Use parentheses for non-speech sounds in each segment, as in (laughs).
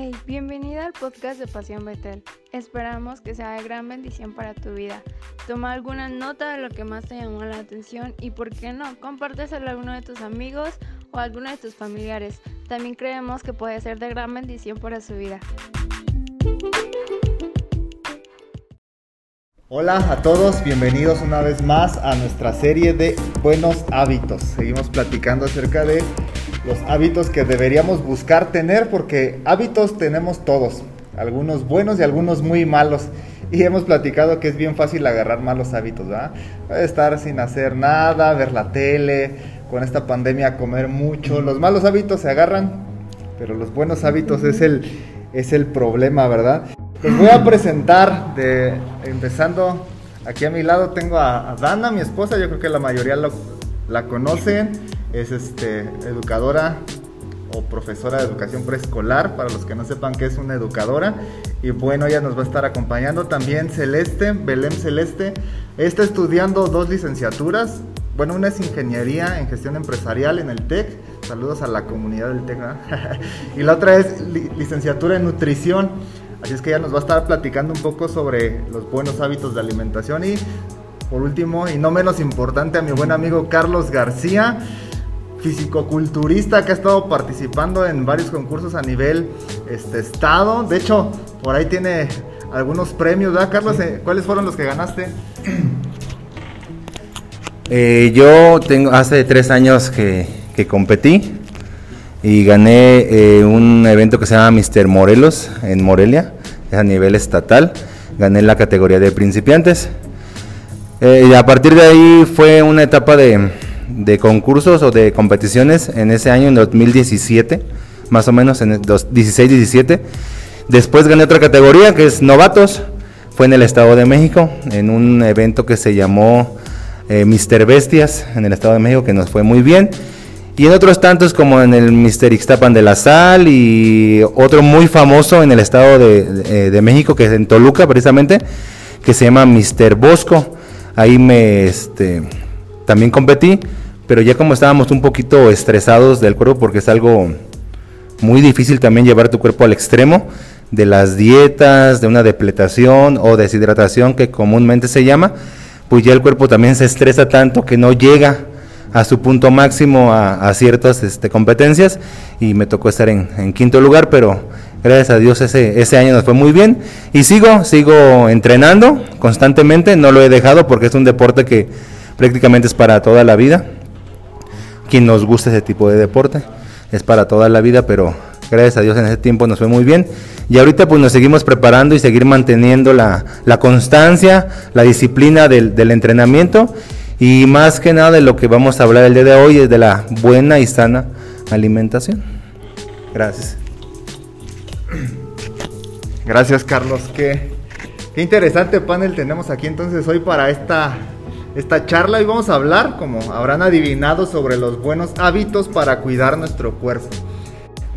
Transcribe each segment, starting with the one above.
Hey, bienvenida al podcast de Pasión Betel. Esperamos que sea de gran bendición para tu vida. Toma alguna nota de lo que más te llamó la atención y, por qué no, compárteselo a alguno de tus amigos o a alguno de tus familiares. También creemos que puede ser de gran bendición para su vida. Hola a todos, bienvenidos una vez más a nuestra serie de buenos hábitos. Seguimos platicando acerca de los hábitos que deberíamos buscar tener porque hábitos tenemos todos, algunos buenos y algunos muy malos. Y hemos platicado que es bien fácil agarrar malos hábitos, ¿verdad? Estar sin hacer nada, ver la tele, con esta pandemia comer mucho. Los malos hábitos se agarran, pero los buenos hábitos es el, es el problema, ¿verdad? Les voy a presentar, de, empezando aquí a mi lado tengo a, Dana, mi esposa, yo creo que la mayoría la conocen es este, educadora o profesora de educación preescolar, para los que no sepan qué es una educadora. Y bueno, ella nos va a estar acompañando también Celeste, Belém Celeste. Está estudiando dos licenciaturas. Bueno, una es ingeniería en gestión empresarial en el TEC. Saludos a la comunidad del TEC. (laughs) y la otra es licenciatura en nutrición. Así es que ella nos va a estar platicando un poco sobre los buenos hábitos de alimentación. Y por último, y no menos importante, a mi buen amigo Carlos García fisicoculturista que ha estado participando en varios concursos a nivel este, estado. De hecho, por ahí tiene algunos premios, ¿verdad, Carlos? Eh, ¿Cuáles fueron los que ganaste? (clears throat) Eh, yo tengo hace tres años que, competí y gané eh, un evento que se llama Mister Morelos en Morelia, es a nivel estatal. Gané la categoría de principiantes. y a partir de ahí fue una etapa de, de concursos o de competiciones en ese año, en 2017, más o menos en 16-17. Después gané otra categoría que es novatos, fue en el Estado de México, en un evento que se llamó eh, Mister Bestias en el Estado de México, que nos fue muy bien. Y en otros tantos como en el Mister Ixtapan de la Sal y otro muy famoso en el Estado de, de México, que es en Toluca precisamente, que se llama Mister Bosco. Ahí me, este, también competí, pero ya como estábamos un poquito estresados del cuerpo, porque es algo muy difícil también llevar tu cuerpo al extremo de las dietas, de una depletación o deshidratación que comúnmente se llama, pues ya el cuerpo también se estresa tanto que no llega a su punto máximo a, ciertas este, competencias. Y me tocó estar en, quinto lugar, pero gracias a Dios ese, ese año nos fue muy bien. Y sigo, sigo entrenando constantemente, no lo he dejado porque es un deporte que prácticamente es para toda la vida. Quien nos gusta ese tipo de deporte es para toda la vida, pero gracias a Dios en ese tiempo nos fue muy bien. Y ahorita pues nos seguimos preparando y seguir manteniendo la, constancia, la disciplina del, del, entrenamiento y más que nada de lo que vamos a hablar el día de hoy es de la buena y sana alimentación. Gracias. Gracias Carlos, qué, qué interesante panel tenemos aquí entonces hoy para esta esta charla y vamos a hablar, como habrán adivinado, sobre los buenos hábitos para cuidar nuestro cuerpo.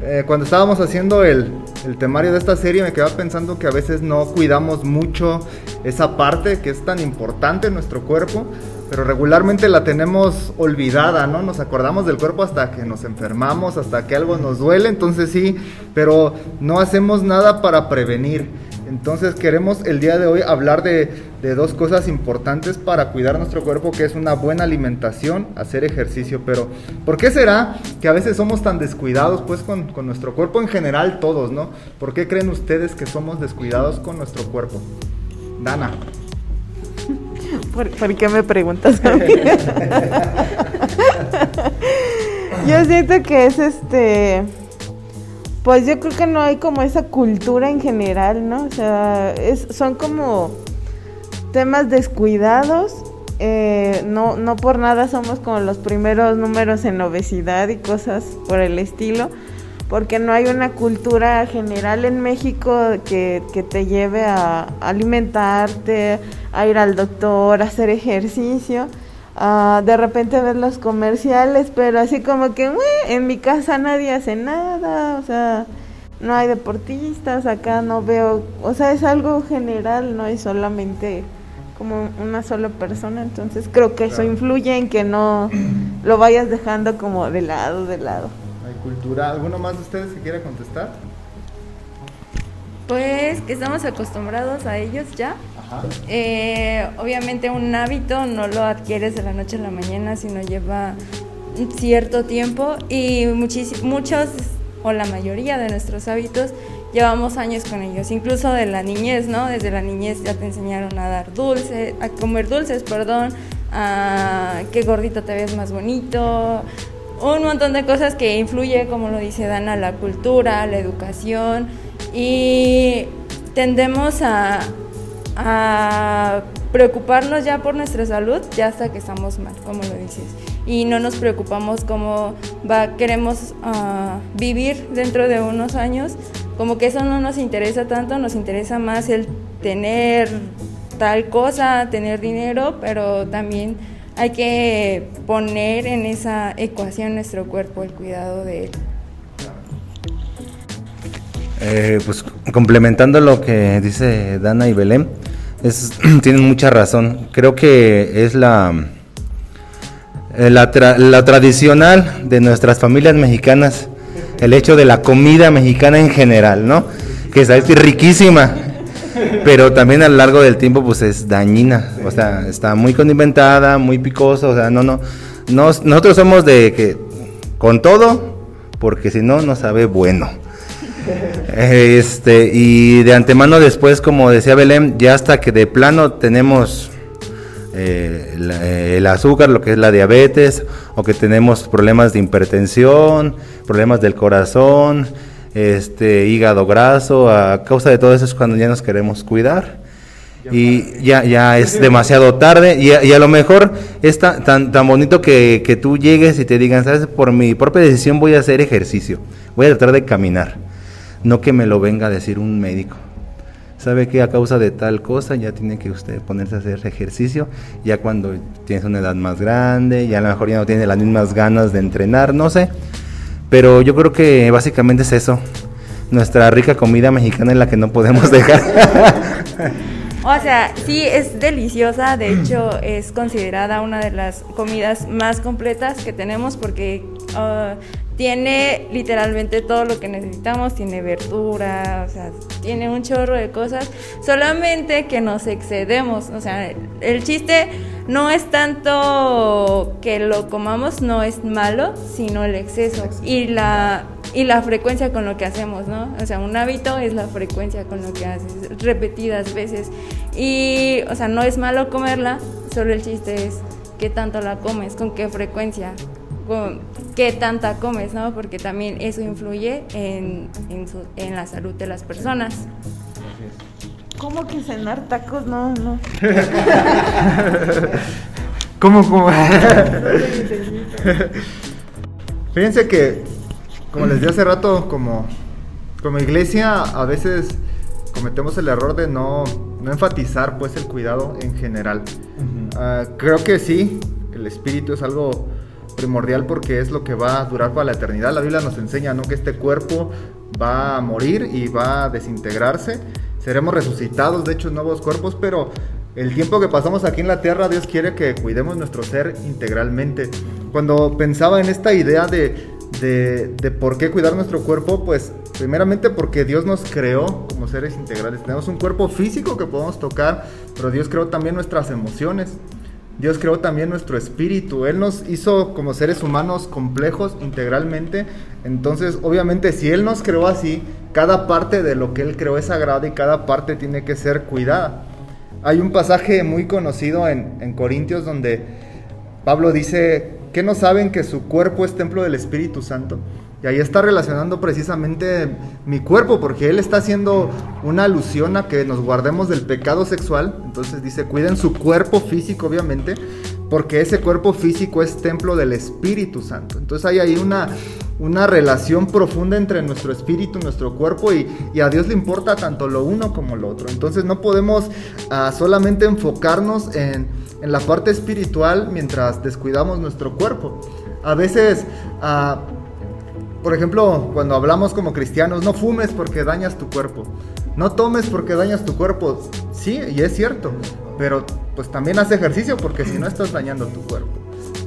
Eh, cuando estábamos haciendo el, el, temario de esta serie me quedaba pensando que a veces no cuidamos mucho esa parte que es tan importante en nuestro cuerpo, pero regularmente la tenemos olvidada, ¿no? Nos acordamos del cuerpo hasta que nos enfermamos, hasta que algo nos duele, entonces sí, pero no hacemos nada para prevenir. Entonces queremos el día de hoy hablar de, dos cosas importantes para cuidar nuestro cuerpo, que es una buena alimentación, hacer ejercicio. Pero, ¿por qué será que a veces somos tan descuidados pues con, nuestro cuerpo en general todos, ¿no? ¿Por qué creen ustedes que somos descuidados con nuestro cuerpo? Dana. ¿Por, qué me preguntas a mí? (laughs) (laughs) Yo siento que es este pues yo creo que no hay como esa cultura en general, ¿no? O sea, son como temas descuidados. Eh, no, no por nada somos como los primeros números en obesidad y cosas por el estilo, porque no hay una cultura general en México que, que te lleve a alimentarte, a ir al doctor, a hacer ejercicio. Ah, de repente ver los comerciales, pero así como que en mi casa nadie hace nada, o sea, no hay deportistas, acá no veo, o sea, es algo general, no hay solamente como una sola persona, entonces creo que eso influye en que no lo vayas dejando como de lado, de lado. Hay cultura, ¿alguno más de ustedes que quiera contestar? Pues que estamos acostumbrados a ellos ya. Eh, obviamente un hábito no lo adquieres de la noche a la mañana, sino lleva cierto tiempo y muchos o la mayoría de nuestros hábitos llevamos años con ellos, incluso de la niñez, ¿no? Desde la niñez ya te enseñaron a dar dulces, a comer dulces, perdón, a qué gordito te ves más bonito, un montón de cosas que influye, como lo dice Dana, la cultura, la educación y tendemos a, a preocuparnos ya por nuestra salud ya hasta que estamos mal, como lo dices. Y no nos preocupamos cómo queremos uh, vivir dentro de unos años. Como que eso no nos interesa tanto, nos interesa más el tener tal cosa, tener dinero, pero también hay que poner en esa ecuación nuestro cuerpo, el cuidado de él. Eh, pues complementando lo que dice Dana y Belén, es, (clears throat) tienen mucha razón. Creo que es la, eh, la, tradicional de nuestras familias mexicanas, el hecho de la comida mexicana en general, ¿no? Que es riquísima, pero también a lo largo del tiempo pues es dañina, o sea, está muy condimentada, muy picosa, o sea, no, no, nosotros somos de que con todo, porque si no, no sabe bueno. Este, y de antemano después, como decía Belén, ya hasta que de plano tenemos eh, eh, el azúcar, lo que es la diabetes, o que tenemos problemas de hipertensión, problemas del corazón, este, hígado graso, a causa de todo eso es cuando ya nos queremos cuidar. Y ya, ya (laughs) es demasiado tarde y a, lo mejor es tan, tan, bonito que, que tú llegues y te digan, sabes, por mi propia decisión voy a hacer ejercicio, voy a tratar de caminar no que me lo venga a decir un médico. Sabe que a causa de tal cosa ya tiene que usted ponerse a hacer ejercicio, ya cuando tienes una edad más grande, ya a lo mejor ya no tiene las mismas ganas de entrenar, no sé. Pero yo creo que básicamente es eso. Nuestra rica comida mexicana es la que no podemos (laughs) dejar. O sea, sí es deliciosa, de hecho es considerada una de las comidas más completas que tenemos porque uh, tiene literalmente todo lo que necesitamos, tiene verdura, o sea, tiene un chorro de cosas, solamente que nos excedemos, o sea, el chiste no es tanto que lo comamos, no es malo, sino el exceso y la y la frecuencia con lo que hacemos, ¿no? O sea, un hábito es la frecuencia con lo que haces, repetidas veces. Y, o sea, no es malo comerla, solo el chiste es qué tanto la comes, con qué frecuencia qué tanta comes, ¿no? Porque también eso influye en, en, la salud de las personas. ¿Cómo que cenar tacos? No, no. (laughs) ¿Cómo, cómo? (laughs) Fíjense que, como les di hace rato, como, como iglesia, a veces cometemos el error de no, no enfatizar pues el cuidado en general. Ah, creo que sí, el espíritu es algo primordial porque es lo que va a durar para la eternidad. La Biblia nos enseña ¿no? que este cuerpo va a morir y va a desintegrarse. Seremos resucitados, de hecho, nuevos cuerpos, pero el tiempo que pasamos aquí en la tierra, Dios quiere que cuidemos nuestro ser integralmente. Cuando pensaba en esta idea de, de, de por qué cuidar nuestro cuerpo, pues primeramente porque Dios nos creó como seres integrales. Tenemos un cuerpo físico que podemos tocar, pero Dios creó también nuestras emociones. Dios creó también nuestro espíritu. Él nos hizo como seres humanos complejos integralmente. Entonces, obviamente, si Él nos creó así, cada parte de lo que Él creó es sagrada y cada parte tiene que ser cuidada. Hay un pasaje muy conocido en, en Corintios donde Pablo dice que no saben que su cuerpo es templo del Espíritu Santo. Y ahí está relacionando precisamente mi cuerpo, porque él está haciendo una alusión a que nos guardemos del pecado sexual. Entonces dice, cuiden su cuerpo físico, obviamente, porque ese cuerpo físico es templo del Espíritu Santo. Entonces hay ahí una, una relación profunda entre nuestro espíritu, nuestro cuerpo, y, a Dios le importa tanto lo uno como lo otro. Entonces no podemos ah, solamente enfocarnos en, en, la parte espiritual mientras descuidamos nuestro cuerpo. A veces... Uh, por ejemplo, cuando hablamos como cristianos, no fumes porque dañas tu cuerpo. No tomes porque dañas tu cuerpo. Sí, y es cierto. Pero pues también haz ejercicio porque si no estás dañando tu cuerpo.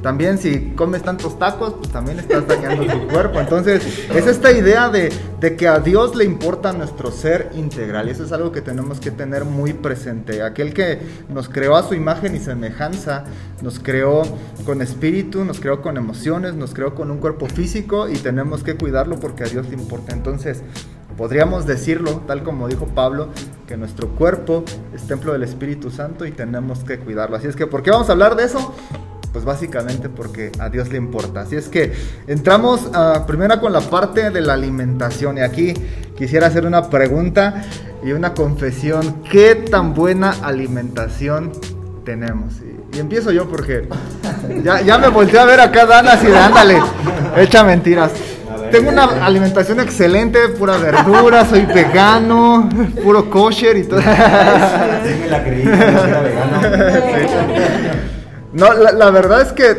También si comes tantos tacos, pues también estás dañando tu (laughs) cuerpo. Entonces, es esta idea de, que a Dios le importa nuestro ser integral. Y eso es algo que tenemos que tener muy presente. Aquel que nos creó a su imagen y semejanza, nos creó con espíritu, nos creó con emociones, nos creó con un cuerpo físico y tenemos que cuidarlo porque a Dios le importa. Entonces, Podríamos decirlo, tal como dijo Pablo, que nuestro cuerpo es templo del Espíritu Santo y tenemos que cuidarlo. Así es que, ¿por qué vamos a hablar de eso? Pues básicamente porque a Dios le importa. Así es que entramos uh, primero con la parte de la alimentación. Y aquí quisiera hacer una pregunta y una confesión. ¿Qué tan buena alimentación tenemos? Y, y empiezo yo porque ya, ya me volteé a ver acá Dana así de ándale, echa mentiras. Tengo una alimentación excelente, pura verdura, soy vegano, puro kosher y todo. Sí, me la creí, era vegano. No, la, verdad es que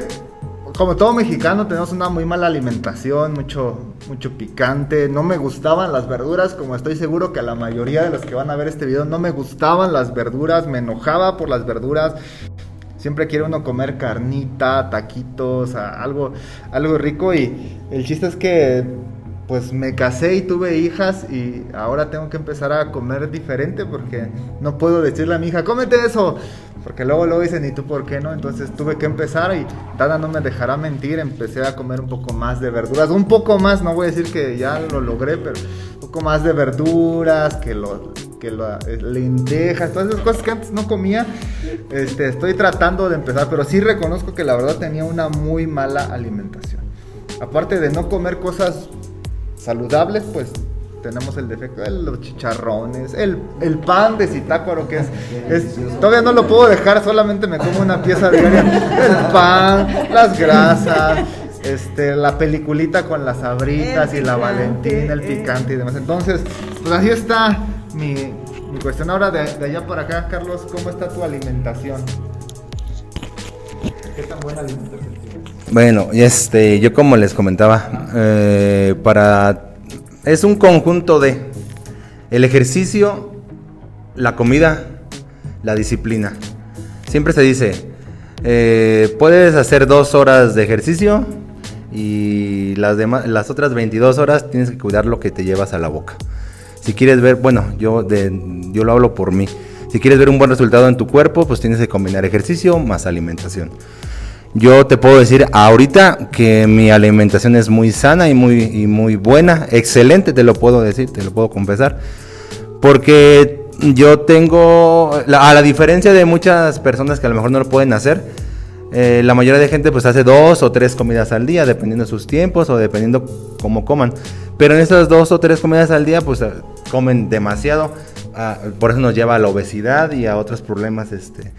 como todo mexicano tenemos una muy mala alimentación, mucho, mucho picante. No me gustaban las verduras, como estoy seguro que a la mayoría de los que van a ver este video no me gustaban las verduras, me enojaba por las verduras. Siempre quiere uno comer carnita, taquitos, algo, algo rico y el chiste es que pues me casé y tuve hijas y ahora tengo que empezar a comer diferente porque no puedo decirle a mi hija, cómete eso, porque luego lo dicen, ¿y tú por qué no? Entonces tuve que empezar y Dada no me dejará mentir, empecé a comer un poco más de verduras, un poco más, no voy a decir que ya lo logré, pero un poco más de verduras, que lo, que lo, eh, lentejas, todas esas cosas que antes no comía, este, estoy tratando de empezar, pero sí reconozco que la verdad tenía una muy mala alimentación. Aparte de no comer cosas saludables, pues tenemos el defecto de los chicharrones, el, el pan de citácuaro que es, es, todavía no lo puedo dejar, solamente me como una pieza diaria, el pan, las grasas, este, la peliculita con las abritas y la valentina, el picante y demás. Entonces, pues así está mi, mi cuestión ahora de, de, allá para acá, Carlos, ¿cómo está tu alimentación? ¿Qué tan buena alimentación tienes? Bueno, este, yo como les comentaba, eh, para es un conjunto de el ejercicio, la comida, la disciplina. Siempre se dice, eh, puedes hacer dos horas de ejercicio y las, demás, las otras 22 horas tienes que cuidar lo que te llevas a la boca. Si quieres ver, bueno, yo, de, yo lo hablo por mí. Si quieres ver un buen resultado en tu cuerpo, pues tienes que combinar ejercicio más alimentación. Yo te puedo decir ahorita que mi alimentación es muy sana y muy, muy buena, excelente, te lo puedo decir, te lo puedo confesar. Porque yo tengo, a la diferencia de muchas personas que a lo mejor no lo pueden hacer, eh, la mayoría de gente pues hace dos o tres comidas al día, dependiendo de sus tiempos o dependiendo cómo coman. Pero en esas dos o tres comidas al día pues comen demasiado, ah, por eso nos lleva a la obesidad y a otros problemas este,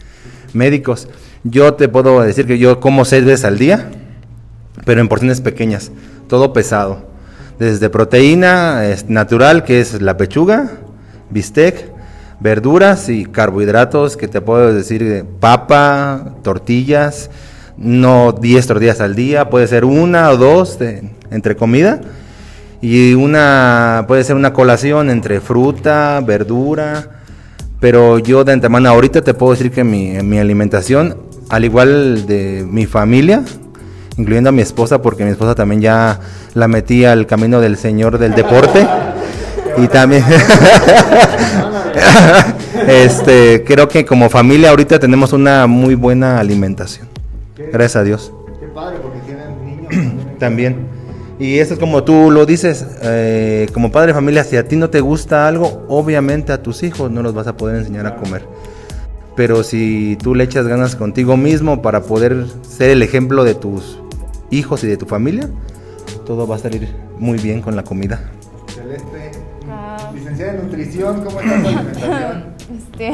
médicos. Yo te puedo decir que yo como seis veces al día, pero en porciones pequeñas, todo pesado. Desde proteína natural, que es la pechuga, bistec, verduras y carbohidratos, que te puedo decir papa, tortillas, no 10 tortillas al día, puede ser una o dos entre comida. Y una, puede ser una colación entre fruta, verdura, pero yo de antemano ahorita te puedo decir que mi alimentación al igual de mi familia, incluyendo a mi esposa, porque mi esposa también ya la metí al camino del Señor del deporte. Y también, (laughs) este, creo que como familia ahorita tenemos una muy buena alimentación. Gracias a Dios. Qué padre, porque tienen niños. (clears throat) también. Y eso es como tú lo dices, eh, como padre de familia, si a ti no te gusta algo, obviamente a tus hijos no los vas a poder enseñar a comer pero si tú le echas ganas contigo mismo para poder ser el ejemplo de tus hijos y de tu familia, todo va a salir muy bien con la comida. Celeste, ah. licenciada en nutrición, ¿cómo está tu alimentación? (laughs) Este,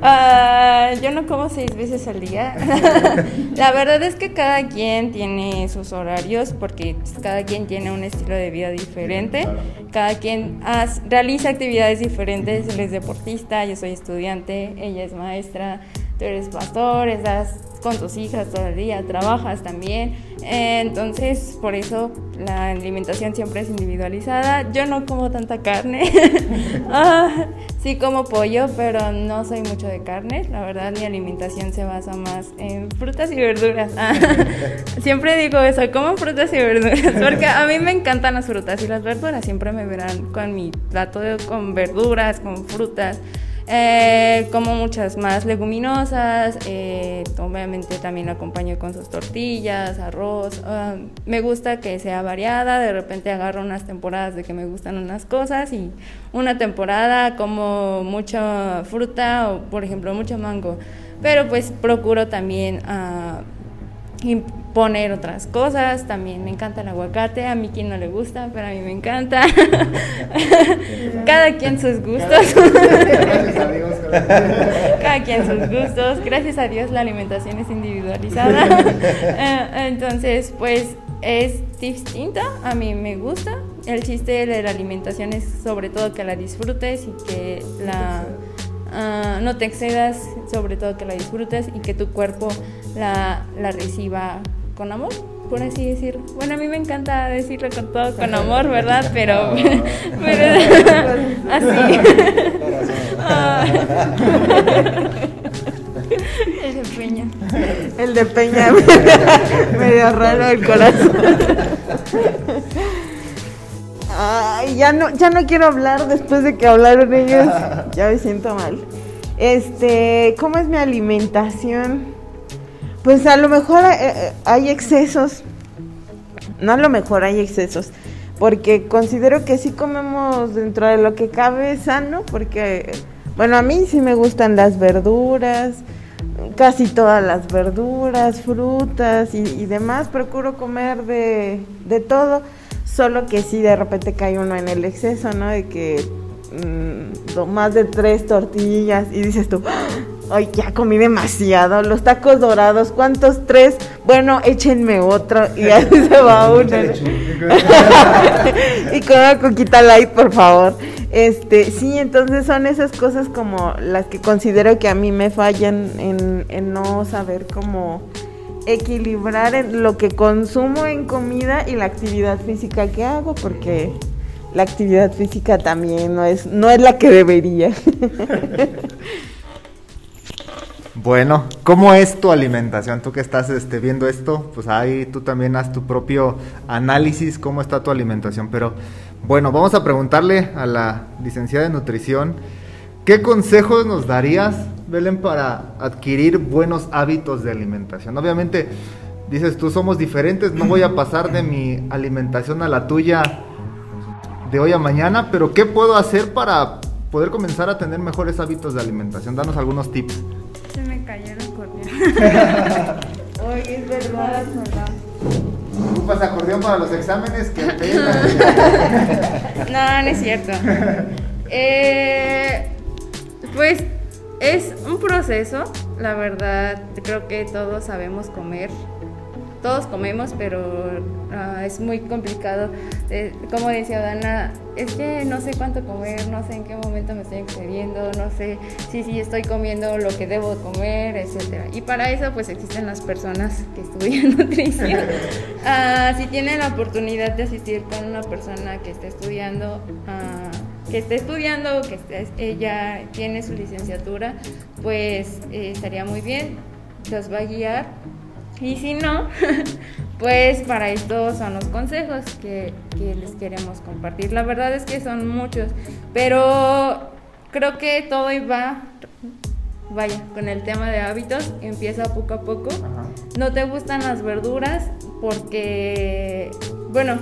uh, (laughs) yo no como seis veces al día. (laughs) la verdad es que cada quien tiene sus horarios porque pues, cada quien tiene un estilo de vida diferente. Cada quien realiza actividades diferentes. Él es deportista, yo soy estudiante, ella es maestra. Tú eres pastor, estás con tus hijas todo el día, trabajas también. entonces, por eso la alimentación siempre es individualizada. Yo no como tanta carne. (laughs) Ah, sí como pollo, pero no soy mucho de carne. La verdad, mi alimentación se basa más en frutas y verduras. Ah, (laughs) siempre digo eso, como frutas y verduras, (laughs) porque a mí me encantan las frutas y las verduras. Siempre me verán con mi plato con verduras, con frutas. Eh, como muchas más leguminosas, eh, obviamente también acompaño con sus tortillas, arroz. Ah, me gusta que sea variada, de repente agarro unas temporadas de que me gustan unas cosas y una temporada como mucha fruta o por ejemplo mucho mango. Pero pues procuro también... Uh, poner otras cosas. También me encanta el aguacate. A mí quien no le gusta, pero a mí me encanta. (laughs) Cada quien sus gustos. (laughs) Cada quien sus gustos. Gracias a Dios la alimentación es individualizada. (laughs) Eh, entonces, pues es distinta. A mí me gusta. El chiste de la alimentación es sobre todo que la disfrutes y que la... Ah, no te excedas, sobre todo que la disfrutes y que tu cuerpo la, la reciba con amor, por así decirlo. Bueno, a mí me encanta decirlo con todo con amor, ¿verdad? Pero, (laughs) (laughs) así. El de Peña. El de Peña, (laughs) medio raro el corazón. Ay, ya no, ya no quiero hablar después de que hablaron ellos. (laughs) Ya me siento mal. Este, ¿cómo es mi alimentación? Pues a lo mejor eh, eh, hay excesos. No a lo mejor hay excesos. Porque considero que sí comemos dentro de lo que cabe sano. Porque, bueno, a mí sí me gustan las verduras. Casi todas las verduras, frutas y, demás. Procuro comer de, de todo. Solo que sí de repente cae uno en el exceso, ¿no? De que mm, más de tres tortillas y dices tú, Ay, ya comí demasiado. Los tacos dorados, ¿cuántos? Tres. Bueno, échenme otro. Y ahí (laughs) se va uno. (laughs) y con una coquita light, por favor. Este, sí, entonces son esas cosas como las que considero que a mí me fallan en, en no saber cómo equilibrar lo que consumo en comida y la actividad física que hago, porque la actividad física también no es, no es la que debería. (laughs) Bueno, ¿cómo es tu alimentación? Tú que estás este, viendo esto, pues ahí tú también haz tu propio análisis, cómo está tu alimentación. Pero bueno, vamos a preguntarle a la licenciada de nutrición, ¿qué consejos nos darías, Belén, para adquirir buenos hábitos de alimentación? Obviamente, dices tú, somos diferentes, no voy a pasar de mi alimentación a la tuya de hoy a mañana, pero ¿qué puedo hacer para poder comenzar a tener mejores hábitos de alimentación? Danos algunos tips cayeron corriendo. Oye, es verdad, es verdad. ¿Ocupas acordeón para los exámenes? Que (laughs) no, no es cierto. (laughs) Eh, pues es un proceso, la verdad, creo que todos sabemos comer todos comemos, pero ah, es muy complicado. Eh, como decía Dana, es que no sé cuánto comer, no sé en qué momento me estoy excediendo, no sé si, si estoy comiendo lo que debo comer, etc. Y para eso pues existen las personas que estudian (laughs) nutrición. (laughs) Ah, si tienen la oportunidad de asistir con una persona que esté estudiando, ah, que esté estudiando, que ella tiene su licenciatura, pues eh, estaría muy bien, los va a guiar y si no, (laughs) pues para esto son los consejos que, les queremos compartir. La verdad es que son muchos, pero creo que todo va, vaya, con el tema de hábitos, empieza poco a poco. No te gustan las verduras porque, bueno,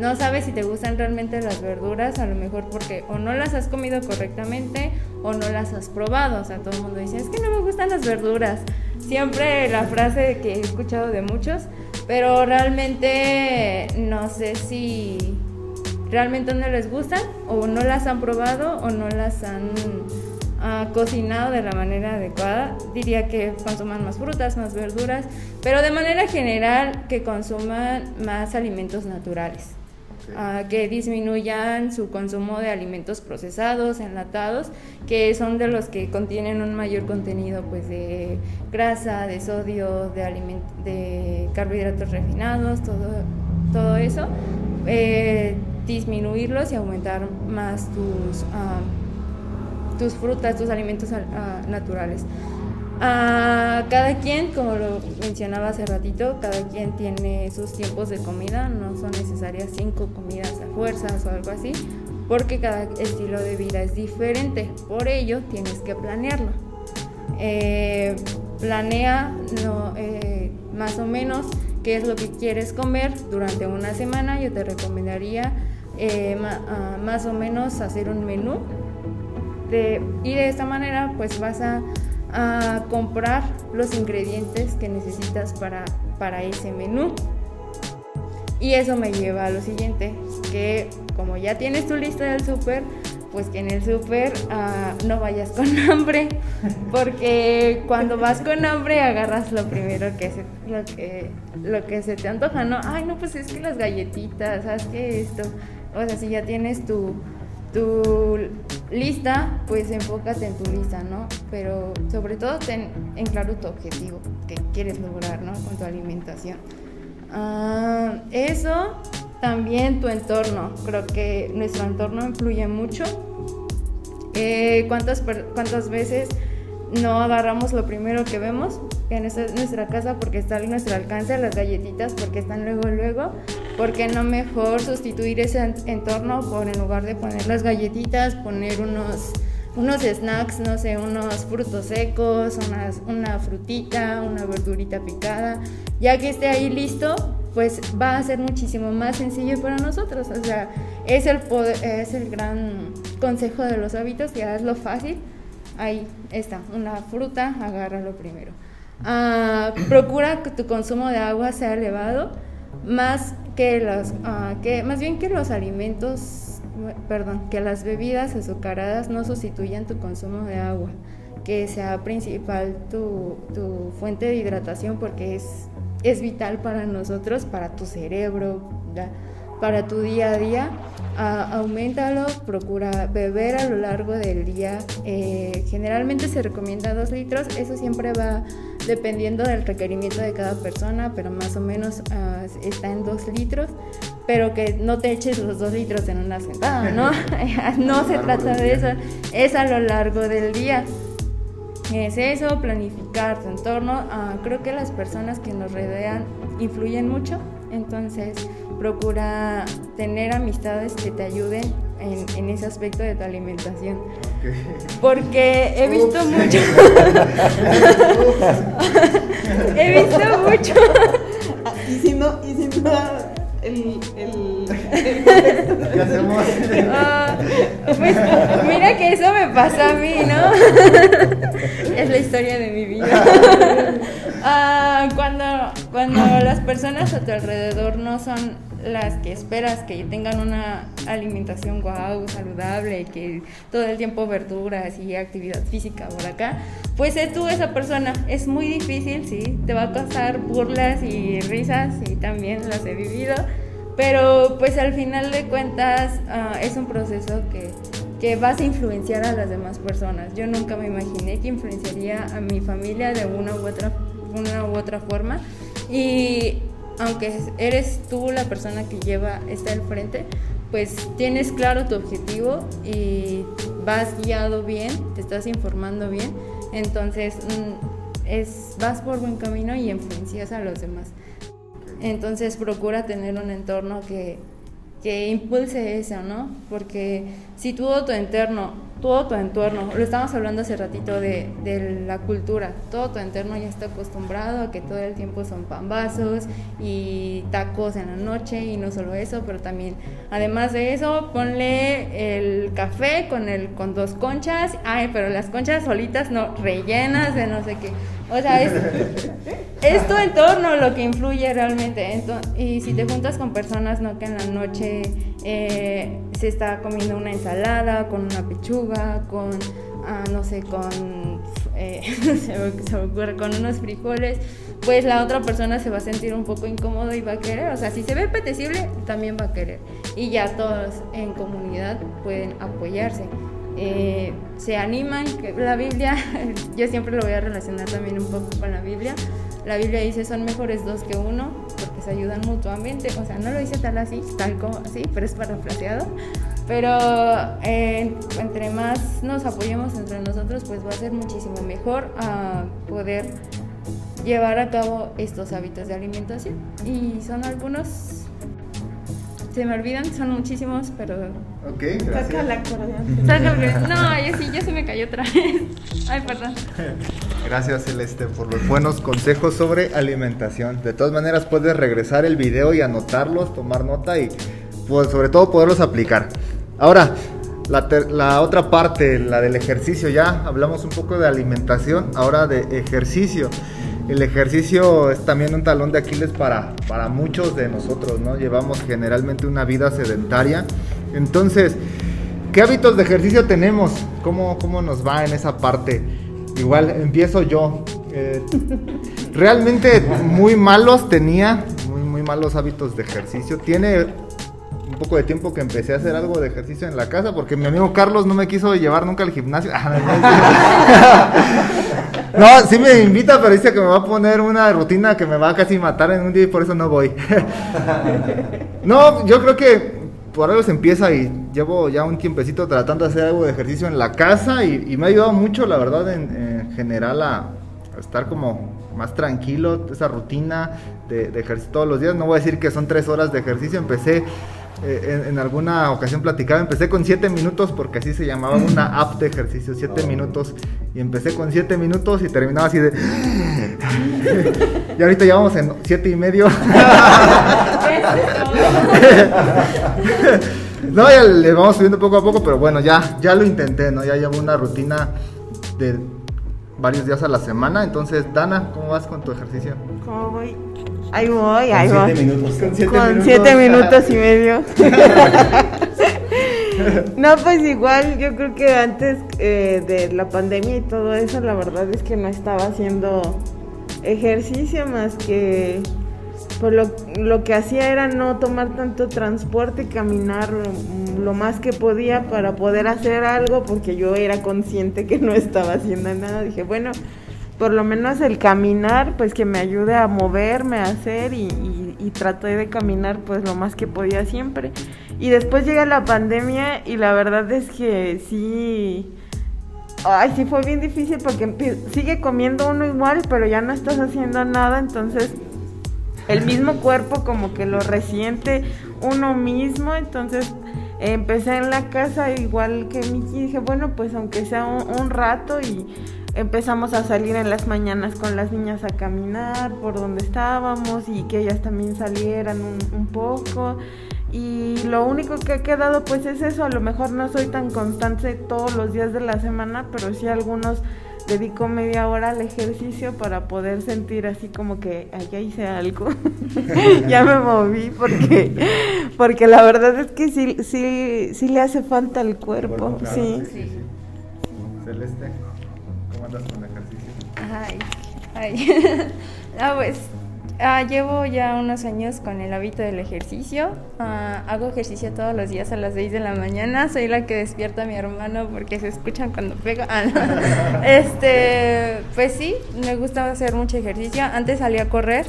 no sabes si te gustan realmente las verduras, a lo mejor porque o no las has comido correctamente o no las has probado. O sea, todo el mundo dice, es que no me gustan las verduras. Siempre la frase que he escuchado de muchos, pero realmente no sé si realmente no les gustan o no las han probado o no las han ah, cocinado de la manera adecuada. Diría que consuman más frutas, más verduras, pero de manera general que consuman más alimentos naturales que disminuyan su consumo de alimentos procesados, enlatados, que son de los que contienen un mayor contenido pues de grasa, de sodio, de, de carbohidratos refinados, todo, todo eso. Eh, disminuirlos y aumentar más tus, ah, tus frutas, tus alimentos ah, naturales. Ah, cada quien, como lo mencionaba hace ratito, cada quien tiene sus tiempos de comida, no son necesarias cinco comidas a fuerzas o algo así, porque cada estilo de vida es diferente, por ello tienes que planearlo. Eh, planea eh, más o menos qué es lo que quieres comer durante una semana, yo te recomendaría eh, ah, más o menos hacer un menú y de esta manera pues vas a a comprar los ingredientes que necesitas para, para ese menú. Y eso me lleva a lo siguiente, que como ya tienes tu lista del súper, pues que en el súper ah, no vayas con (laughs) hambre, porque cuando vas con hambre agarras lo primero que se, lo que, lo que se te antoja, ¿no? Ay, no, pues es que las galletitas, ¿sabes qué? Esto, o sea, si ya tienes tu, tu lista, pues enfócate en tu lista, ¿no? Pero sobre todo ten en claro tu objetivo que quieres lograr, ¿no? Con tu alimentación. Ah, eso, también tu entorno. Creo que nuestro entorno influye mucho. Eh, ¿cuántas, ¿Cuántas veces no agarramos lo primero que vemos? En nuestra casa porque está a nuestro alcance, las galletitas porque están luego, luego. ¿Por qué no mejor sustituir ese entorno por en lugar de poner las galletitas, poner unos, unos snacks, no sé, unos frutos secos, unas, una frutita, una verdurita picada? Ya que esté ahí listo, pues va a ser muchísimo más sencillo para nosotros. O sea, es el, es el gran consejo de los hábitos, que hazlo fácil. Ahí está, una fruta, agárralo primero. Ah, procura que tu consumo de agua sea elevado, más que los, ah, que, más bien que los alimentos, perdón, que las bebidas azucaradas no sustituyan tu consumo de agua, que sea principal tu, tu fuente de hidratación porque es, es vital para nosotros, para tu cerebro, para tu día a día. Uh, aumentalo, procura beber a lo largo del día. Eh, generalmente se recomienda dos litros, eso siempre va dependiendo del requerimiento de cada persona, pero más o menos ah, está en dos litros. Pero que no te eches los dos litros en una sentada, ¿no? (laughs) (laughs) no se trata de eso, es a lo largo del día. Es eso, planificar tu entorno. Ah, creo que las personas que nos rodean influyen mucho, entonces procura tener amistades que te ayuden en, ese aspecto de tu alimentación. Porque (laughs) (laughs) he visto mucho. he visto mucho. y si no, y si no el, el, ¿Qué hacemos? Ah, pues mira que eso me pasa a mí, ¿no? es la historia de mi vida. Ah, cuando, cuando las personas a tu alrededor no son las que esperas que tengan una alimentación guau, saludable, que todo el tiempo verduras y actividad física por acá, pues sé tú esa persona. Es muy difícil, sí, te va a costar burlas y risas y también las he vivido, pero pues al final de cuentas ah, es un proceso que, que vas a influenciar a las demás personas. Yo nunca me imaginé que influenciaría a mi familia de una u otra, una u otra forma. Y aunque eres tú la persona que lleva, está al frente, pues tienes claro tu objetivo y vas guiado bien, te estás informando bien, entonces mm, vas por buen camino y influencias a los demás. Entonces procura tener un entorno que, que impulse eso, ¿no? Porque si todo tu entorno todo tu entorno, lo estábamos hablando hace ratito de, de, la cultura, todo tu entorno ya está acostumbrado a que todo el tiempo son pambazos y tacos en la noche y no solo eso, pero también, además de eso, ponle el café con, el, con dos conchas, ay, pero las conchas solitas no, rellenas de no sé qué. O sea, es, (laughs) es tu entorno lo que influye realmente. y si te juntas con personas, ¿no? Que en la noche eh, se está comiendo una ensalada con una pechuga, con, ah, no sé, con, eh, (laughs) se, me ocurre, con unos frijoles, pues la otra persona se va a sentir un poco incómodo y va a querer. O sea, si se ve apetecible, también va a querer. Y ya todos en comunidad pueden apoyarse. Eh, se animan, la Biblia, (laughs) yo siempre lo voy a relacionar también un poco con la Biblia. La Biblia dice son mejores dos que uno porque se ayudan mutuamente. O sea, no lo dice tal así, tal como así, pero es parafraseado. Pero eh, entre más nos apoyemos entre nosotros, pues va a ser muchísimo mejor a poder llevar a cabo estos hábitos de alimentación. Y son algunos, se me olvidan, son muchísimos, pero... Ok, Saca la acordeón. (laughs) No, ya sí, ya se me cayó otra vez. Ay, perdón. Gracias Celeste por los buenos consejos sobre alimentación. De todas maneras puedes regresar el video y anotarlos, tomar nota y pues, sobre todo poderlos aplicar. Ahora, la, ter- la otra parte, la del ejercicio, ya hablamos un poco de alimentación, ahora de ejercicio. El ejercicio es también un talón de Aquiles para, para muchos de nosotros, ¿no? Llevamos generalmente una vida sedentaria. Entonces, ¿qué hábitos de ejercicio tenemos? ¿Cómo, cómo nos va en esa parte? Igual empiezo yo. Eh, realmente muy malos tenía, muy, muy malos hábitos de ejercicio. Tiene un poco de tiempo que empecé a hacer algo de ejercicio en la casa porque mi amigo Carlos no me quiso llevar nunca al gimnasio. (laughs) No, sí me invita, pero dice que me va a poner una rutina que me va a casi matar en un día y por eso no voy. (laughs) No, yo creo que por algo se empieza y llevo ya un tiempecito tratando de hacer algo de ejercicio en la casa y, me ha ayudado mucho, la verdad, en, en general a, a estar como más tranquilo, esa rutina de, de ejercicio todos los días. No voy a decir que son tres horas de ejercicio, empecé eh, en, en alguna ocasión platicaba, empecé con siete minutos porque así se llamaba una app de ejercicio, siete minutos. Y empecé con siete minutos y terminaba así de... (gasps) y ahorita ya vamos en siete y medio. (laughs) no, ya le vamos subiendo poco a poco, pero bueno, ya, ya lo intenté, ¿no? Ya llevo una rutina de varios días a la semana. Entonces, Dana, ¿cómo vas con tu ejercicio? ¿Cómo voy? Ahí voy, ahí Con voy. siete minutos. Con siete Con minutos. siete minutos y medio. (laughs) (laughs) No, pues igual, yo creo que antes eh, de la pandemia y todo eso, la verdad es que no estaba haciendo ejercicio más que pues lo, lo que hacía era no tomar tanto transporte, caminar mm, lo más que podía para poder hacer algo, porque yo era consciente que no estaba haciendo nada. Dije, bueno, por lo menos el caminar, pues que me ayude a moverme, a hacer y, y- y traté de caminar pues lo más que podía siempre. Y después llega la pandemia y la verdad es que sí, ay, sí fue bien difícil porque sigue comiendo uno igual, pero ya no estás haciendo nada, entonces el mismo cuerpo como que lo resiente uno mismo, entonces empecé en la casa igual que Miki dije, bueno, pues aunque sea un, un rato y empezamos a salir en las mañanas con las niñas a caminar por donde estábamos y que ellas también salieran un, un poco. Y lo único que ha quedado pues es eso, a lo mejor no soy tan constante todos los días de la semana, pero sí algunos dedico media hora al ejercicio para poder sentir así como que "Ay, ya hice algo, (laughs) ya me moví porque porque la verdad es que sí sí sí le hace falta al cuerpo, Cuerpo, claro, sí. Sí. Celeste, ¿cómo andas con el ejercicio? Ay, ay. (laughs) ah, pues ah, llevo ya unos años con el hábito del ejercicio. Ah, hago ejercicio todos los días a las 6 de la mañana. Soy la que despierta a mi hermano porque se escuchan cuando pega. Ah, no. (laughs) Este, pues sí, me gusta hacer mucho ejercicio. Antes salía a correr.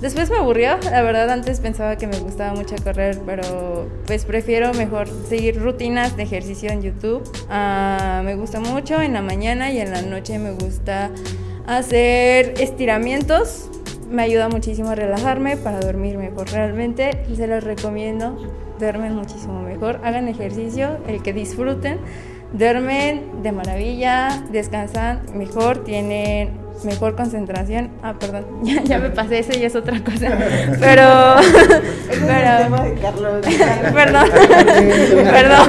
Después me aburrió, la verdad antes pensaba que me gustaba mucho correr, pero pues prefiero mejor seguir rutinas de ejercicio en YouTube. Ah, me gusta mucho en la mañana y en la noche me gusta hacer estiramientos. Me ayuda muchísimo a relajarme para dormir mejor. Realmente se los recomiendo, duermen muchísimo mejor. Hagan ejercicio, el que disfruten. Duermen de maravilla, descansan mejor, tienen mejor concentración. Ah, perdón, (laughs) ya, ya me pasé, eso ya es otra cosa. (laughs) Pero, pero, (laughs) perdón, perdón.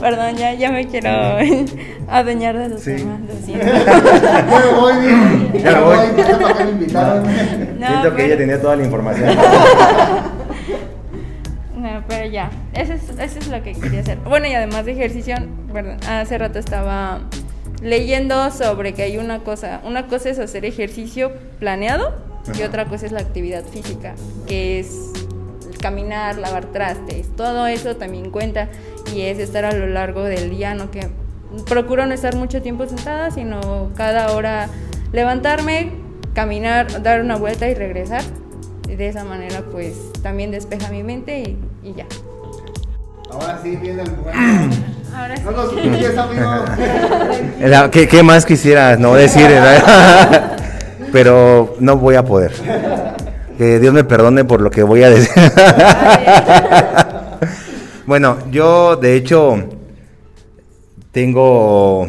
Perdón, ya, ya me quiero (laughs) adueñar de los Sí. temas, lo siento. (laughs) (laughs) Ya me voy, bien. Ya me voy. no sé para qué me invitaron. No, Siento que pero- ella tenía toda la información. No, pero ya, eso es, eso es lo que quería hacer. Bueno, y además de ejercicio, perdón, hace rato estaba leyendo sobre que hay una cosa, una cosa es hacer ejercicio planeado y otra cosa es la actividad física, que es caminar, lavar trastes, todo eso también cuenta y es estar a lo largo del día, no que procuro no estar mucho tiempo sentada, sino cada hora levantarme, caminar, dar una vuelta y regresar. Y de esa manera pues también despeja mi mente y, ya. Ahora sí viene el momento. Ahora sí. No nos amigo. (laughs) ¿Qué, ¿Qué, más quisieras no decir? (laughs) Pero no voy a poder. Que Dios me perdone por lo que voy a decir. Bueno, yo de hecho tengo,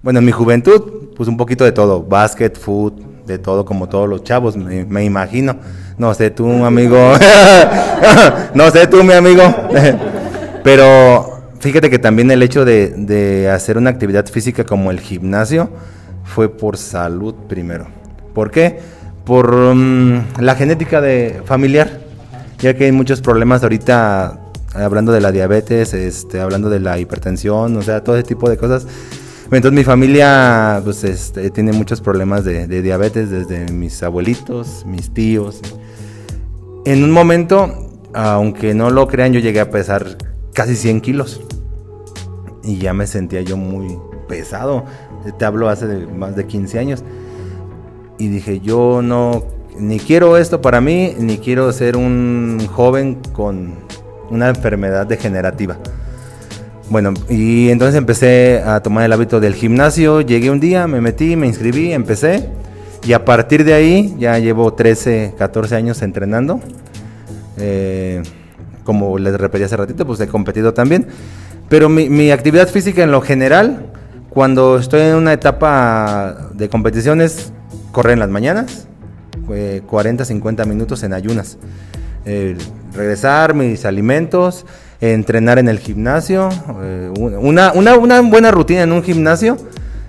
bueno, en mi juventud, pues un poquito de todo, básquet, fútbol, de todo como todos los chavos, me, imagino. No sé tú, amigo. (laughs) no sé tú, mi amigo. (laughs) Pero fíjate que también el hecho de, de hacer una actividad física como el gimnasio fue por salud primero. ¿Por qué? por mm, la genética de familiar, ya que hay muchos problemas ahorita hablando de la diabetes, este, hablando de la hipertensión, o sea, todo ese tipo de cosas. Entonces mi familia pues, este, tiene muchos problemas de, diabetes, desde mis abuelitos, mis tíos. En un momento, aunque no lo crean, yo llegué a pesar casi 100 kilos. Y ya me sentía yo muy pesado. Te hablo hace más de 15 años y dije, yo no, ni quiero esto para mí, ni quiero ser un joven con una enfermedad degenerativa. Bueno, y entonces empecé a tomar el hábito del gimnasio, llegué un día, me metí, me inscribí, empecé, y a partir de ahí ya llevo 13, 14 años entrenando. Eh, como les repetí hace ratito, pues he competido también. Pero mi, actividad física en lo general, cuando estoy en una etapa de competiciones, correr en las mañanas, 40, 50 minutos en ayunas. Regresar, mis alimentos, entrenar en el gimnasio, eh, una, una, buena rutina en un gimnasio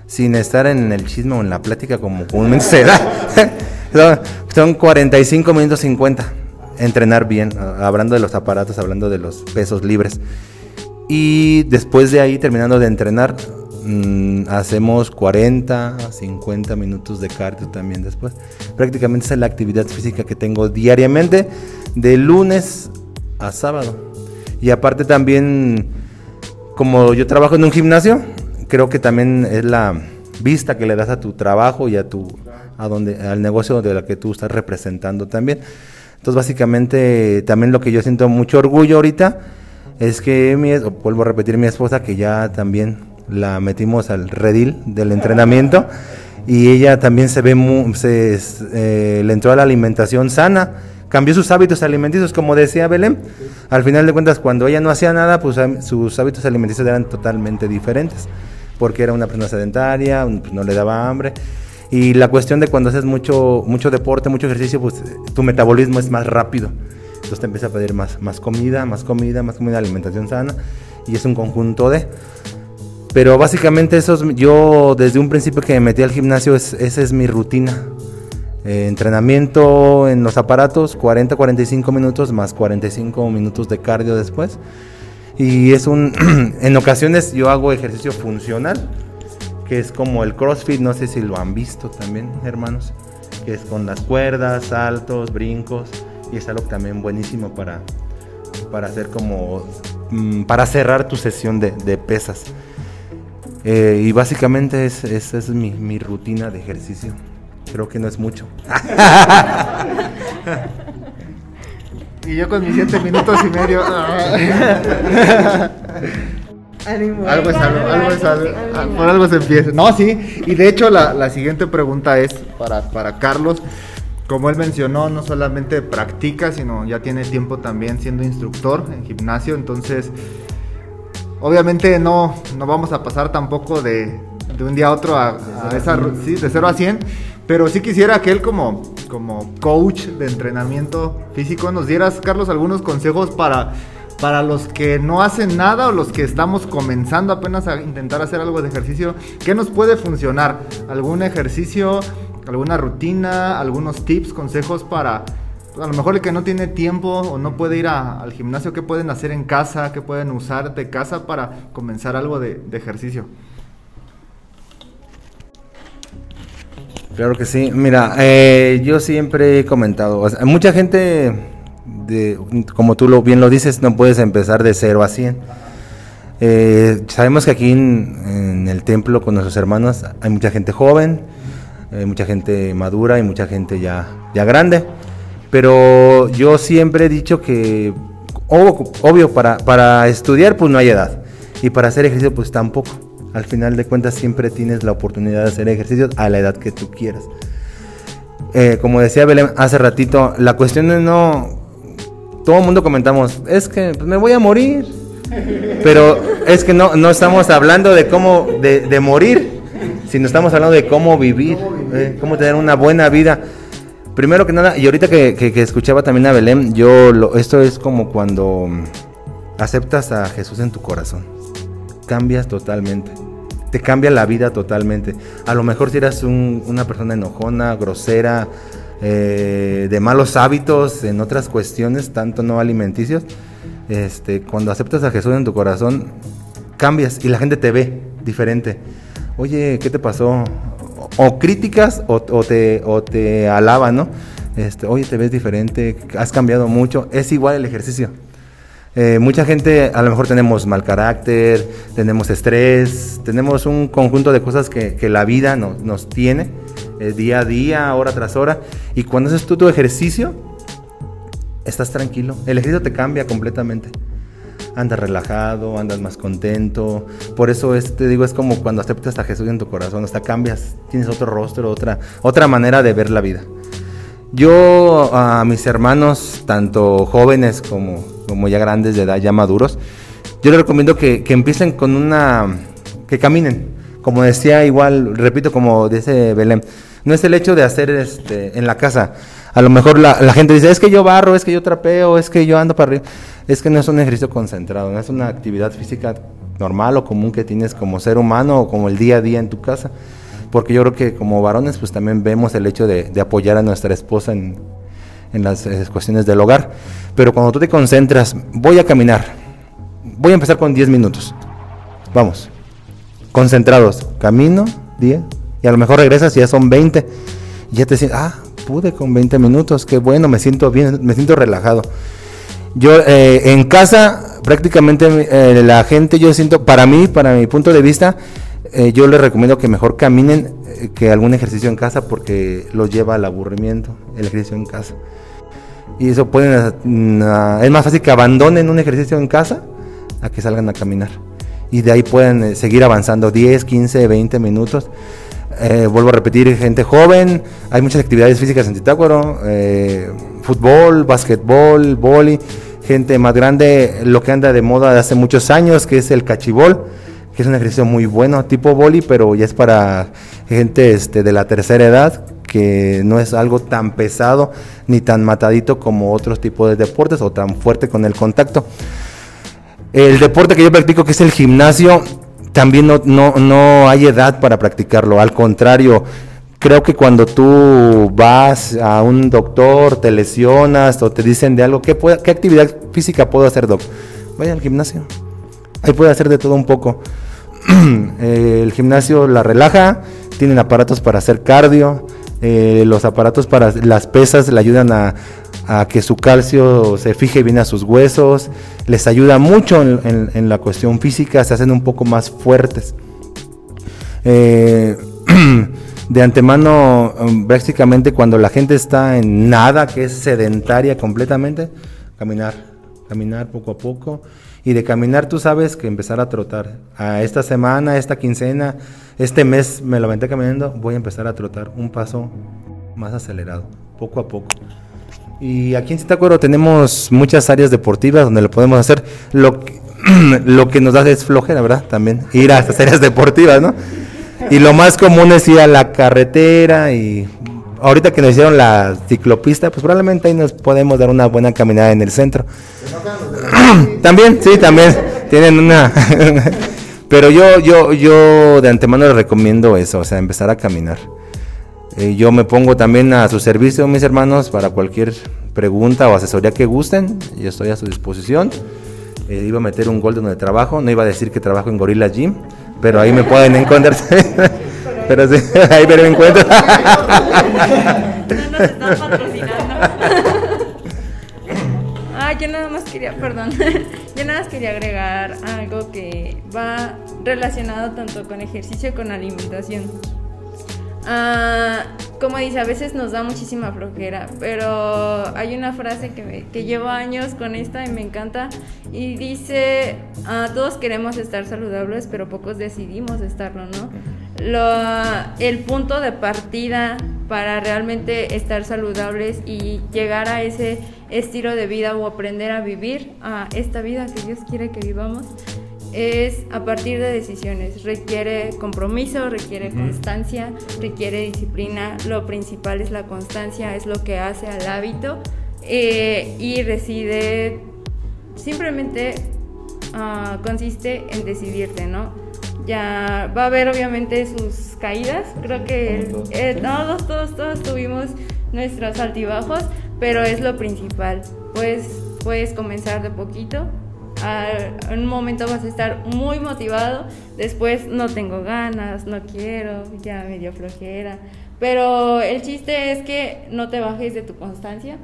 sin estar en el chisme o en la plática como comúnmente se da. (laughs) son, 45 minutos 50. Entrenar bien, hablando de los aparatos, hablando de los pesos libres. Y después de ahí, terminando de entrenar, Mm, hacemos 40, 50 minutos de cardio también después. Prácticamente es la actividad física que tengo diariamente, de lunes a sábado. Y aparte también, como yo trabajo en un gimnasio, creo que también es la vista que le das a tu trabajo y a tu a donde al negocio de la que tú estás representando también. Entonces, básicamente, también lo que yo siento mucho orgullo ahorita es que mi, vuelvo a repetir, mi esposa que ya también la metimos al redil del entrenamiento y ella también se ve muy, eh, le entró a la alimentación sana, cambió sus hábitos alimenticios, como decía Belén. Al final de cuentas, cuando ella no hacía nada, pues sus hábitos alimenticios eran totalmente diferentes, porque era una persona sedentaria, pues, no le daba hambre. Y la cuestión de cuando haces mucho, mucho deporte, mucho ejercicio, pues tu metabolismo es más rápido. Entonces te empieza a pedir más, más comida, más comida, más comida, alimentación sana. Y es un conjunto de... Pero básicamente eso es, yo desde un principio que me metí al gimnasio, esa es mi rutina. Eh, entrenamiento en los aparatos, 40-45 minutos más 45 minutos de cardio después. Y es un, (clears throat) en ocasiones yo hago ejercicio funcional, que es como el CrossFit, no sé si lo han visto también, hermanos, que es con las cuerdas, saltos, brincos, y es algo también buenísimo para, para hacer como, mm, para cerrar tu sesión de, de pesas. Eh, y básicamente esa es, mi, rutina de ejercicio. Creo que no es mucho. (laughs) y yo con mis siete minutos y medio. (laughs) algo es algo, algo es algo. Por algo se empieza. No, sí. Y de hecho la, la siguiente pregunta es para, para Carlos. Como él mencionó, no solamente practica, sino ya tiene tiempo también siendo instructor en gimnasio. Entonces, Obviamente no, no vamos a pasar tampoco de, un día a otro a, esa, sí, de 0 a 100, pero sí quisiera que él como, como coach de entrenamiento físico nos dieras, Carlos, algunos consejos para, para los que no hacen nada o los que estamos comenzando apenas a intentar hacer algo de ejercicio. ¿Qué nos puede funcionar? ¿Algún ejercicio, alguna rutina, algunos tips, consejos para a lo mejor el que no tiene tiempo o no puede ir al gimnasio, ¿qué pueden hacer en casa? ¿Qué pueden usar de casa para comenzar algo de, ejercicio? Claro que sí. Mira, eh, yo siempre he comentado, mucha gente, de, como tú lo, bien lo dices, no puedes empezar de 0 a 100. Eh, sabemos que aquí en, el templo con nuestros hermanos hay mucha gente joven, mucha gente madura y mucha gente ya, ya grande. Pero yo siempre he dicho que, ob- obvio, para, para estudiar pues no hay edad. Y para hacer ejercicio pues tampoco. Al final de cuentas siempre tienes la oportunidad de hacer ejercicio a la edad que tú quieras. Eh, como decía Belén hace ratito, la cuestión es no... Todo el mundo comentamos, es que pues, me voy a morir. Pero es que no, no estamos hablando de cómo, de, de morir, sino estamos hablando de cómo vivir, eh, cómo tener una buena vida. Primero que nada, y ahorita que, que- escuchaba también a Belén, yo lo, esto es como cuando aceptas a Jesús en tu corazón. Cambias totalmente. Te cambia la vida totalmente. A lo mejor si eras un- una persona enojona, grosera, eh, de malos hábitos en otras cuestiones, tanto no alimenticios, este, cuando aceptas a Jesús en tu corazón, cambias y la gente te ve diferente. Oye, ¿qué te pasó? O, críticas o, o te, o te alaban, ¿no? Este, Oye, te ves diferente, has cambiado mucho. Es igual el ejercicio. Eh, mucha gente, a lo mejor tenemos mal carácter, tenemos estrés, tenemos un conjunto de cosas que, que la vida no- nos tiene eh, día a día, hora tras hora. Y cuando haces tú tu ejercicio, estás tranquilo. El ejercicio te cambia completamente. Andas relajado, andas más contento. Por eso es, te digo, es como cuando aceptas a Jesús en tu corazón, hasta cambias, tienes otro rostro, otra, otra manera de ver la vida. Yo a mis hermanos, tanto jóvenes como, como ya grandes de edad, ya maduros, yo les recomiendo que, que empiecen con una, que caminen. Como decía igual, repito, como dice Belén, no es el hecho de hacer este, en la casa. A lo mejor la, gente dice, es que yo barro, es que yo trapeo, es que yo ando para arriba. Es que no es un ejercicio concentrado, no es una actividad física normal o común que tienes como ser humano o como el día a día en tu casa. Porque yo creo que como varones pues también vemos el hecho de, apoyar a nuestra esposa en, en las eh, cuestiones del hogar. Pero cuando tú te concentras, voy a caminar, voy a empezar con 10 minutos. Vamos, concentrados, camino, 10, y a lo mejor regresas y ya son 20. Y ya te sientes, ah, pude con 20 minutos, qué bueno, me siento bien, me siento relajado. Yo eh, en casa, prácticamente eh, la gente, yo siento, para mí, para mi punto de vista, eh, yo les recomiendo que mejor caminen eh, que algún ejercicio en casa porque los lleva al aburrimiento, el ejercicio en casa. Y eso pueden, mm, ah, es más fácil que abandonen un ejercicio en casa a que salgan a caminar. Y de ahí pueden seguir avanzando 10, 15, 20 minutos. Eh, vuelvo a repetir, gente joven, hay muchas actividades físicas en Zitácuaro, eh, fútbol, básquetbol, vóley, gente más grande, lo que anda de moda de hace muchos años, que es el cachibol, que es un ejercicio muy bueno, tipo vóley, pero ya es para gente este, de la tercera edad, que no es algo tan pesado ni tan matadito como otros tipos de deportes o tan fuerte con el contacto. El deporte que yo practico, que es el gimnasio, también no, no, no hay edad para practicarlo. Al contrario, creo que cuando tú vas a un doctor, te lesionas o te dicen de algo, ¿qué, puede- qué actividad física puedo hacer, doc? Vaya al gimnasio. Ahí puede hacer de todo un poco. (clears throat) Eh, el gimnasio la relaja, tienen aparatos para hacer cardio, eh, los aparatos para las pesas le ayudan a, que su calcio se fije bien a sus huesos, les ayuda mucho en, la cuestión física, se hacen un poco más fuertes. Eh, (clears throat) de antemano, um, prácticamente cuando la gente está en nada, que es sedentaria completamente, caminar, caminar poco a poco. Y de caminar tú sabes que empezar a trotar. A esta semana, esta quincena, este mes me lo aventé caminando, voy a empezar a trotar un paso más acelerado, poco a poco. Y aquí en Zitácuaro tenemos muchas áreas deportivas donde lo podemos hacer. Lo que, (clears throat) lo que nos da es flojera, ¿verdad? También ir a estas áreas deportivas, ¿no? Y lo más común es ir a la carretera y ahorita que nos hicieron la ciclopista, pues probablemente ahí nos podemos dar una buena caminada en el centro. (clears throat) también, sí, también tienen una (laughs) Pero yo yo yo de antemano les recomiendo eso, o sea, empezar a caminar. Eh, yo me pongo también a su servicio, mis hermanos, para cualquier pregunta o asesoría que gusten. Yo estoy a su disposición. Eh, iba a meter un gol donde trabajo. No iba a decir que trabajo en Gorilla Gym, pero ahí me pueden encontrar. Pero sí, ahí me encuentro. No nos están patrocinando. Ah, yo nada más quería, perdón, yo nada más quería agregar algo que va relacionado tanto con ejercicio como con alimentación. Ah, como dice, a veces nos da muchísima flojera, pero hay una frase que, me- que llevo años con esta y me encanta y dice, ah, todos queremos estar saludables, pero pocos decidimos estarlo, ¿no? Lo- el punto de partida para realmente estar saludables y llegar a ese estilo de vida o aprender a vivir a esta vida que Dios quiere que vivamos es a partir de decisiones. Requiere compromiso, requiere constancia, requiere disciplina. Lo principal es la constancia, es lo que hace al hábito eh, y reside simplemente ah, consiste en decidirte, ¿no? Ya va a haber obviamente sus caídas, creo que eh, todos, todos, todos tuvimos nuestros altibajos, pero es lo principal. Pues puedes comenzar de poquito. En un momento vas a estar muy motivado, después no tengo ganas, no quiero, ya me dio flojera. Pero el chiste es que no te bajes de tu constancia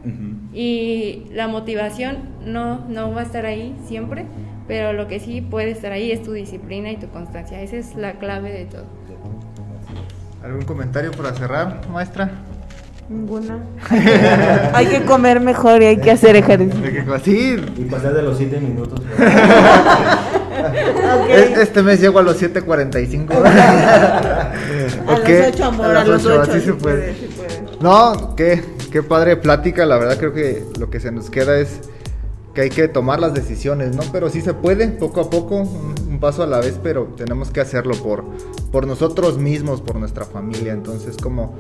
y la motivación no, no va a estar ahí siempre, pero lo que sí puede estar ahí es tu disciplina y tu constancia. Esa es la clave de todo. ¿Algún comentario para cerrar, maestra? Ninguna. (laughs) hay que comer mejor y hay que hacer ejercicio. De que- Sí, Y pasar de los 7 minutos. (laughs) e- este mes llego a los 7.45. (laughs) A los 8, amor, a, los ocho, 8. así se puede. No, qué, qué padre plática, la verdad creo que lo que se nos queda es que hay que tomar las decisiones, ¿no? Pero sí se puede, poco a poco, un, un paso a la vez, pero tenemos que hacerlo por, por nosotros mismos, por nuestra familia. Entonces, como,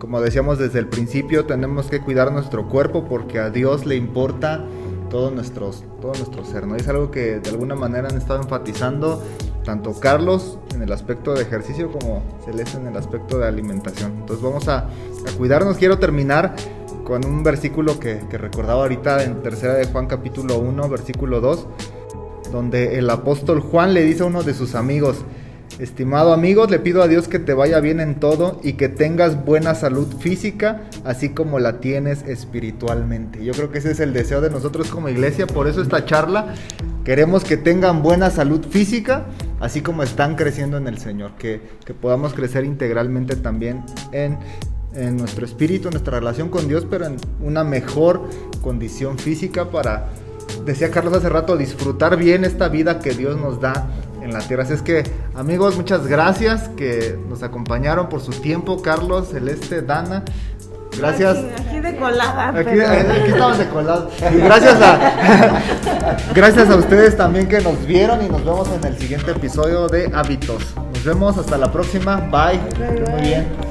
como decíamos desde el principio, tenemos que cuidar nuestro cuerpo porque a Dios le importa todo, nuestros, todo nuestro ser, ¿no? Es algo que de alguna manera han estado enfatizando tanto Carlos en el aspecto de ejercicio como Celeste en el aspecto de alimentación. Entonces vamos a, a cuidarnos. Quiero terminar con un versículo que, que recordaba ahorita en tercera de Juan capítulo 1, versículo 2, donde el apóstol Juan le dice a uno de sus amigos, estimado amigo, le pido a Dios que te vaya bien en todo y que tengas buena salud física, así como la tienes espiritualmente. Yo creo que ese es el deseo de nosotros como iglesia, por eso esta charla, queremos que tengan buena salud física, así como están creciendo en el Señor, que, que podamos crecer integralmente también en en nuestro espíritu, en nuestra relación con Dios, pero en una mejor condición física para, decía Carlos hace rato, disfrutar bien esta vida que Dios nos da en la tierra. Así es que, amigos, muchas gracias que nos acompañaron por su tiempo, Carlos, Celeste, Dana. Gracias. Aquí, aquí de colada. Aquí, pero- aquí estamos de colado. Y gracias a, (laughs) gracias a ustedes también que nos vieron y nos vemos en el siguiente episodio de Hábitos. Nos vemos hasta la próxima. Bye. Bye, Muy bien.